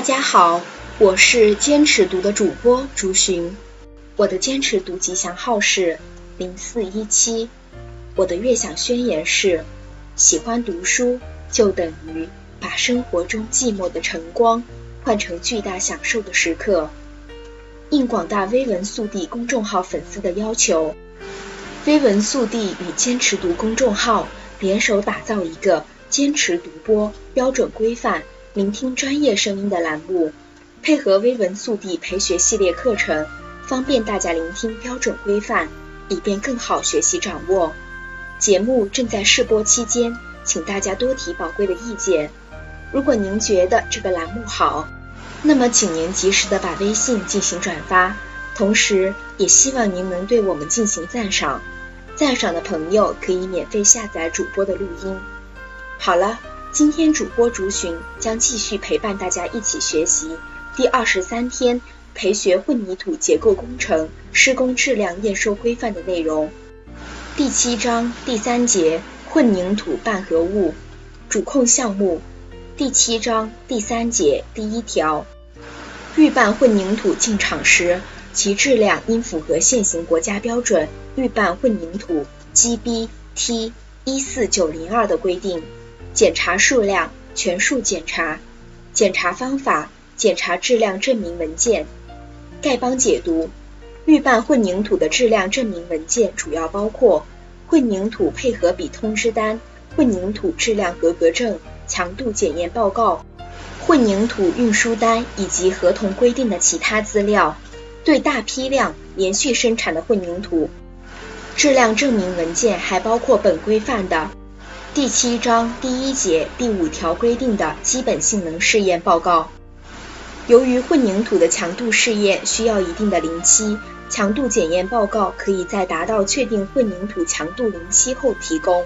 大家好，我是坚持读的主播朱寻，我的坚持读吉祥号是零四一七，我的悦享宣言是：喜欢读书就等于把生活中寂寞的晨光换成巨大享受的时刻。应广大微文速递公众号粉丝的要求，微文速递与坚持读公众号联手打造一个坚持读播标准规范。聆听专业声音的栏目，配合微文速递陪学系列课程，方便大家聆听标准规范，以便更好学习掌握。节目正在试播期间，请大家多提宝贵的意见。如果您觉得这个栏目好，那么请您及时的把微信进行转发，同时也希望您能对我们进行赞赏。赞赏的朋友可以免费下载主播的录音。好了。今天主播竹寻将继续陪伴大家一起学习第二十三天培学混凝土结构工程施工质量验收规范的内容。第七章第三节混凝土拌合物主控项目。第七章第三节第一条，预拌混凝土进场时，其质量应符合现行国家标准预拌混凝土 GB T 一四九零二的规定。检查数量全数检查，检查方法检查质量证明文件。丐帮解读：预拌混凝土的质量证明文件主要包括混凝土配合比通知单、混凝土质量合格证、强度检验报告、混凝土运输单以及合同规定的其他资料。对大批量连续生产的混凝土，质量证明文件还包括本规范的。第七章第一节第五条规定的基本性能试验报告。由于混凝土的强度试验需要一定的临期，强度检验报告可以在达到确定混凝土强度临期后提供。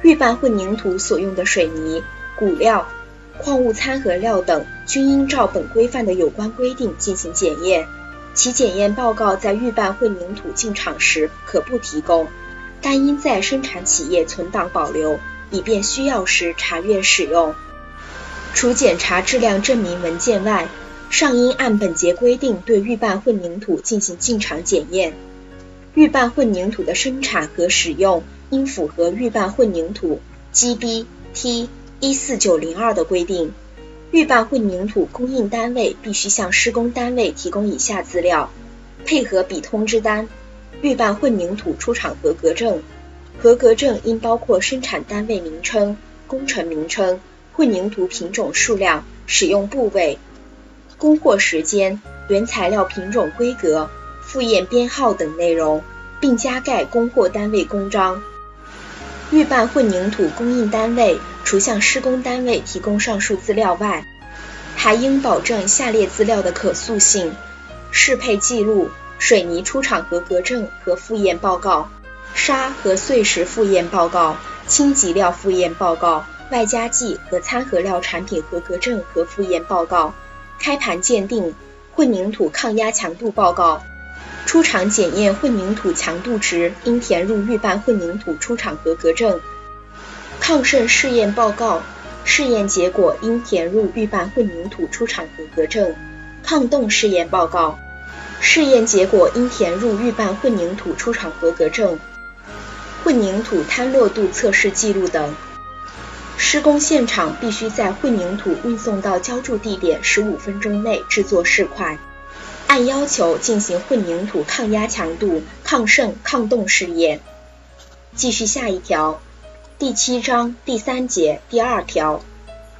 预拌混凝土所用的水泥、骨料、矿物掺合料等均应照本规范的有关规定进行检验，其检验报告在预拌混凝土进场时可不提供。但应在生产企业存档保留，以便需要时查阅使用。除检查质量证明文件外，尚应按本节规定对预拌混凝土进行进场检验。预拌混凝土的生产和使用应符合预拌混凝土 GB T 一四九零二的规定。预拌混凝土供应单位必须向施工单位提供以下资料：配合比通知单。预拌混凝土出厂合格证，合格证应包括生产单位名称、工程名称、混凝土品种数量、使用部位、供货时间、原材料品种规格、复验编号等内容，并加盖供货单位公章。预拌混凝土供应单位除向施工单位提供上述资料外，还应保证下列资料的可塑性：适配记录。水泥出厂合格证和复验报告，沙和碎石复验报告，轻级料复验报告，外加剂和掺合料产品合格证和复验报告，开盘鉴定混凝土抗压强度报告，出厂检验混凝土强度值应填入预拌混凝土出厂合格证，抗渗试验报告，试验结果应填入预拌混凝土出厂合格证，抗冻试验报告。试验结果应填入预拌混凝土出厂合格证、混凝土坍落度测试记录等。施工现场必须在混凝土运送到浇筑地点十五分钟内制作试块，按要求进行混凝土抗压强度、抗渗、抗冻试验。继续下一条，第七章第三节第二条，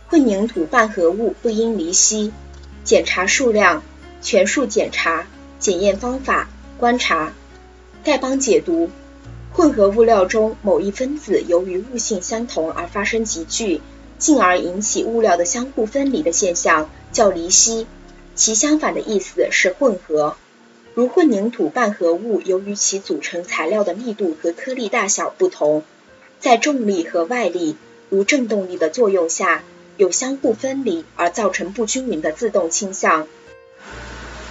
混凝土拌合物不应离析，检查数量全数检查。检验方法：观察。丐帮解读：混合物料中某一分子由于物性相同而发生集聚，进而引起物料的相互分离的现象，叫离析。其相反的意思是混合。如混凝土拌合物由于其组成材料的密度和颗粒大小不同，在重力和外力如振动力的作用下，有相互分离而造成不均匀的自动倾向。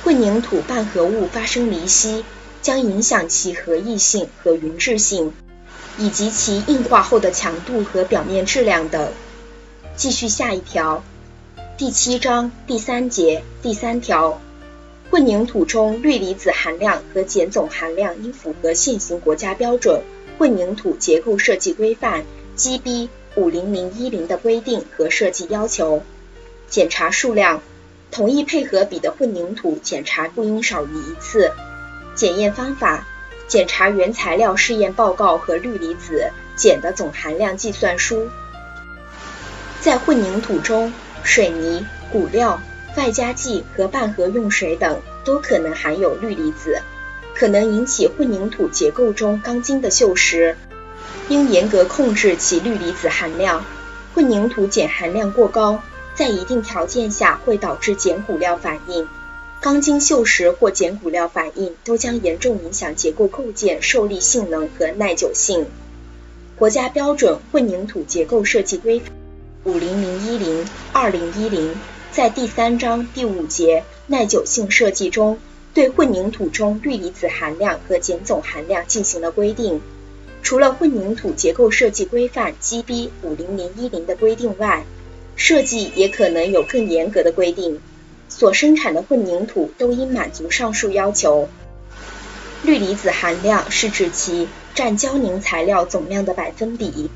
混凝土拌合物发生离析，将影响其合异性和匀质性，以及其硬化后的强度和表面质量等。继续下一条，第七章第三节第三条，混凝土中氯离子含量和碱总含量应符合现行国家标准《混凝土结构设计规范》GB 五零零一零的规定和设计要求。检查数量，同一配合比的混凝土检查不应少于一次。检验方法，检查原材料试验报告和氯离子、碱的总含量计算书。在混凝土中，水泥、骨料、外加剂和半合用水等都可能含有氯离子，可能引起混凝土结构中钢筋的锈蚀，应严格控制其氯离子含量。混凝土碱含量过高，在一定条件下会导致碱骨料反应，钢筋锈蚀或碱骨料反应都将严重影响结构构件受力性能和耐久性。国家标准混凝土结构设计规范。五零零一零二零一零在第三章第五节耐久性设计中，对混凝土中氯离子含量和碱总含量进行了规定。除了混凝土结构设计规范 GB 五零零一零的规定外，设计也可能有更严格的规定。所生产的混凝土都应满足上述要求。氯离子含量是指其占胶凝材料总量的百分比。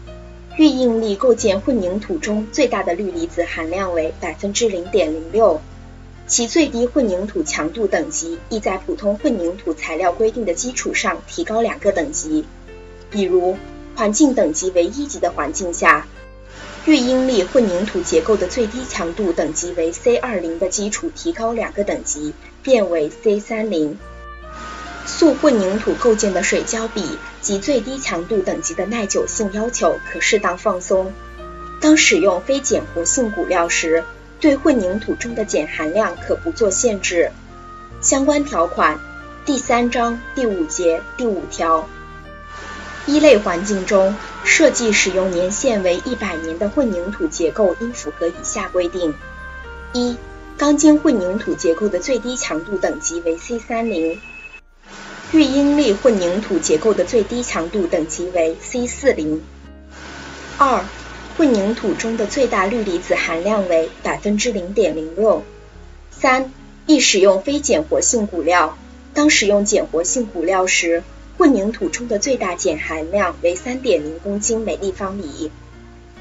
预应力构建混凝土中最大的氯离子含量为百分之零点零六，其最低混凝土强度等级亦在普通混凝土材料规定的基础上提高两个等级。比如，环境等级为一级的环境下，预应力混凝土结构的最低强度等级为 C 二零的基础提高两个等级，变为 C 三零。塑混凝土构件的水胶比及最低强度等级的耐久性要求可适当放松。当使用非碱活性骨料时，对混凝土中的碱含量可不做限制。相关条款：第三章第五节第五条。一类环境中，设计使用年限为一百年的混凝土结构应符合以下规定：一、钢筋混凝土结构的最低强度等级为 C 三零。预应力混凝土结构的最低强度等级为 C 四零。二、混凝土中的最大氯离子含量为百分之零点零六。三、易使用非碱活性骨料，当使用碱活性骨料时，混凝土中的最大碱含量为三点零公斤每立方米。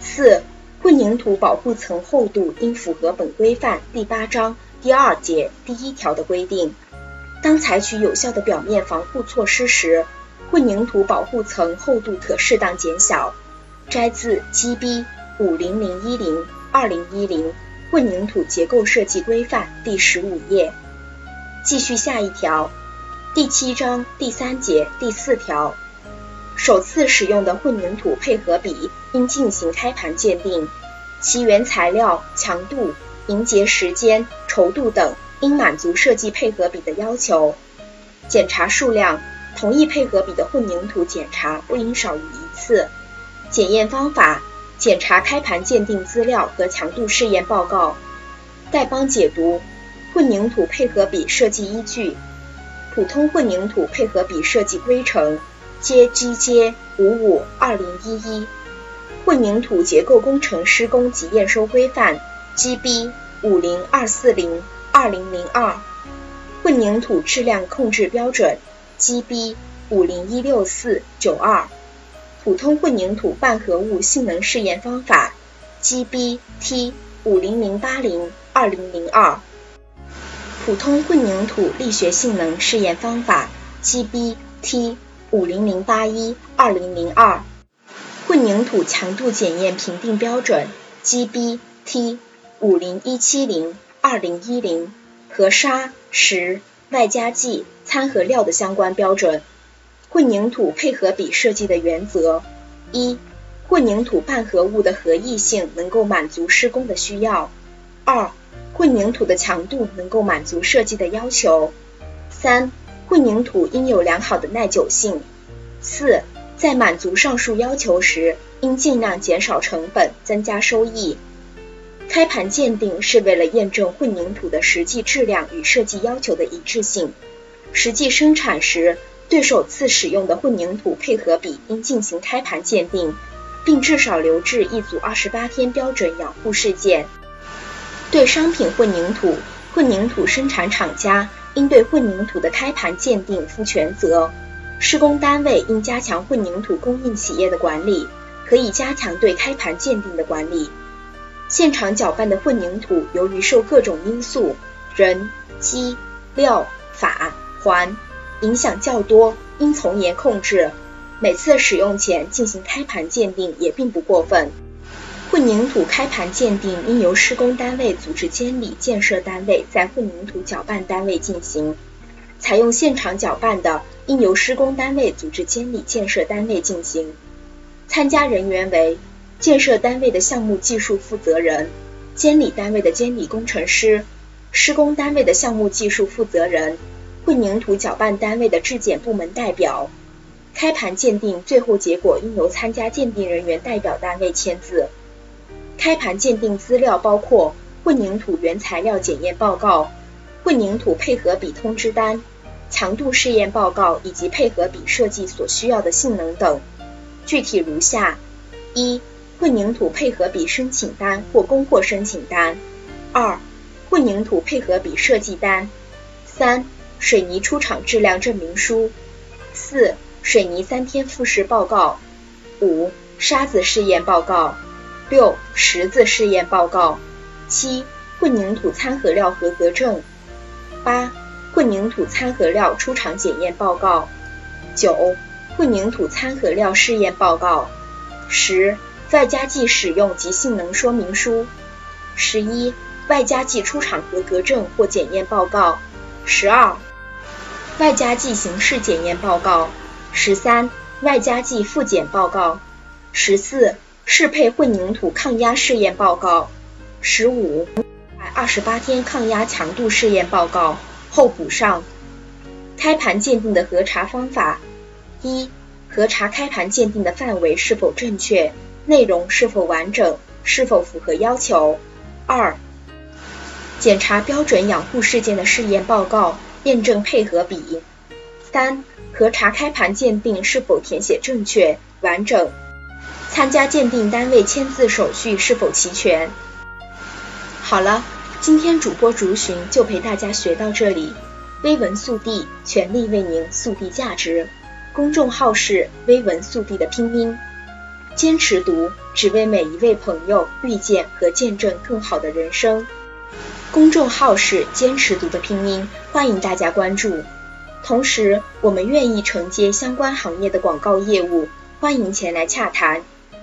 四、混凝土保护层厚度应符合本规范第八章第二节第一条的规定。当采取有效的表面防护措施时，混凝土保护层厚度可适当减小。摘自 GB 五零零一零二零一零混凝土结构设计规范第十五页。继续下一条，第七章第三节第四条，首次使用的混凝土配合比应进行开盘鉴定，其原材料、强度、凝结时间、稠度等。应满足设计配合比的要求。检查数量，同一配合比的混凝土检查不应少于一次。检验方法，检查开盘鉴定资料和强度试验报告。丐帮解读：混凝土配合比设计依据：普通混凝土配合比设计规程：JGJ 五五二零一一。混凝土结构工程施工及验收规范：GB 五零二四零。二零零二混凝土质量控制标准 GB 五零一六四九二普通混凝土半合物性能试验方法 GB T 五零零八零二零零二普通混凝土力学性能试验方法 GB T 五零零八一二零零二混凝土强度检验评定标准 GB T 五零一七零二零一零和砂、石、外加剂、掺和料的相关标准。混凝土配合比设计的原则：一、混凝土半合物的合意性能够满足施工的需要；二、混凝土的强度能够满足设计的要求；三、混凝土应有良好的耐久性；四、在满足上述要求时，应尽量减少成本，增加收益。开盘鉴定是为了验证混凝土的实际质量与设计要求的一致性。实际生产时，对首次使用的混凝土配合比应进行开盘鉴定，并至少留置一组二十八天标准养护事件。对商品混凝土，混凝土生产厂家应对混凝土的开盘鉴定负全责。施工单位应加强混凝土供应企业的管理，可以加强对开盘鉴定的管理。现场搅拌的混凝土，由于受各种因素（人、机、料、法、环）影响较多，应从严控制。每次使用前进行开盘鉴定也并不过分。混凝土开盘鉴定应由施工单位组织监理建设单位在混凝土搅拌单位进行。采用现场搅拌的，应由施工单位组织监理建设单位进行。参加人员为建设单位的项目技术负责人、监理单位的监理工程师、施工单位的项目技术负责人、混凝土搅拌单位的质检部门代表。开盘鉴定最后结果应由参加鉴定人员代表单位签字。开盘鉴定资料包括混凝土原材料检验报告、混凝土配合比通知单。强度试验报告以及配合比设计所需要的性能等，具体如下：一、混凝土配合比申请单或供货申请单；二、混凝土配合比设计单；三、水泥出厂质量证明书；四、水泥三天复试报告；五、沙子试验报告；六、石子试验报告；七、混凝土掺合料合格证；八。混凝土掺合料出厂检验报告，九、混凝土掺合料试验报告，十、外加剂使用及性能说明书，十一、外加剂出厂合格证或检验报告，十二、外加剂形式检验报告，十三、外加剂复检报告，十四、适配混凝土抗压试验报告，十五百、二十八天抗压强度试验报告。后补上。开盘鉴定的核查方法：一、核查开盘鉴定的范围是否正确，内容是否完整，是否符合要求；二、检查标准养护事件的试验报告，验证配合比；三、核查开盘鉴定是否填写正确、完整，参加鉴定单位签字手续是否齐全。好了。今天主播竹寻就陪大家学到这里，微文速递全力为您速递价值。公众号是微文速递的拼音，坚持读，只为每一位朋友遇见和见证更好的人生。公众号是坚持读的拼音，欢迎大家关注。同时，我们愿意承接相关行业的广告业务，欢迎前来洽谈。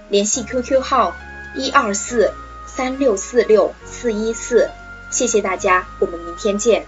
联系 QQ 号一二四三六四六四一四。谢谢大家，我们明天见。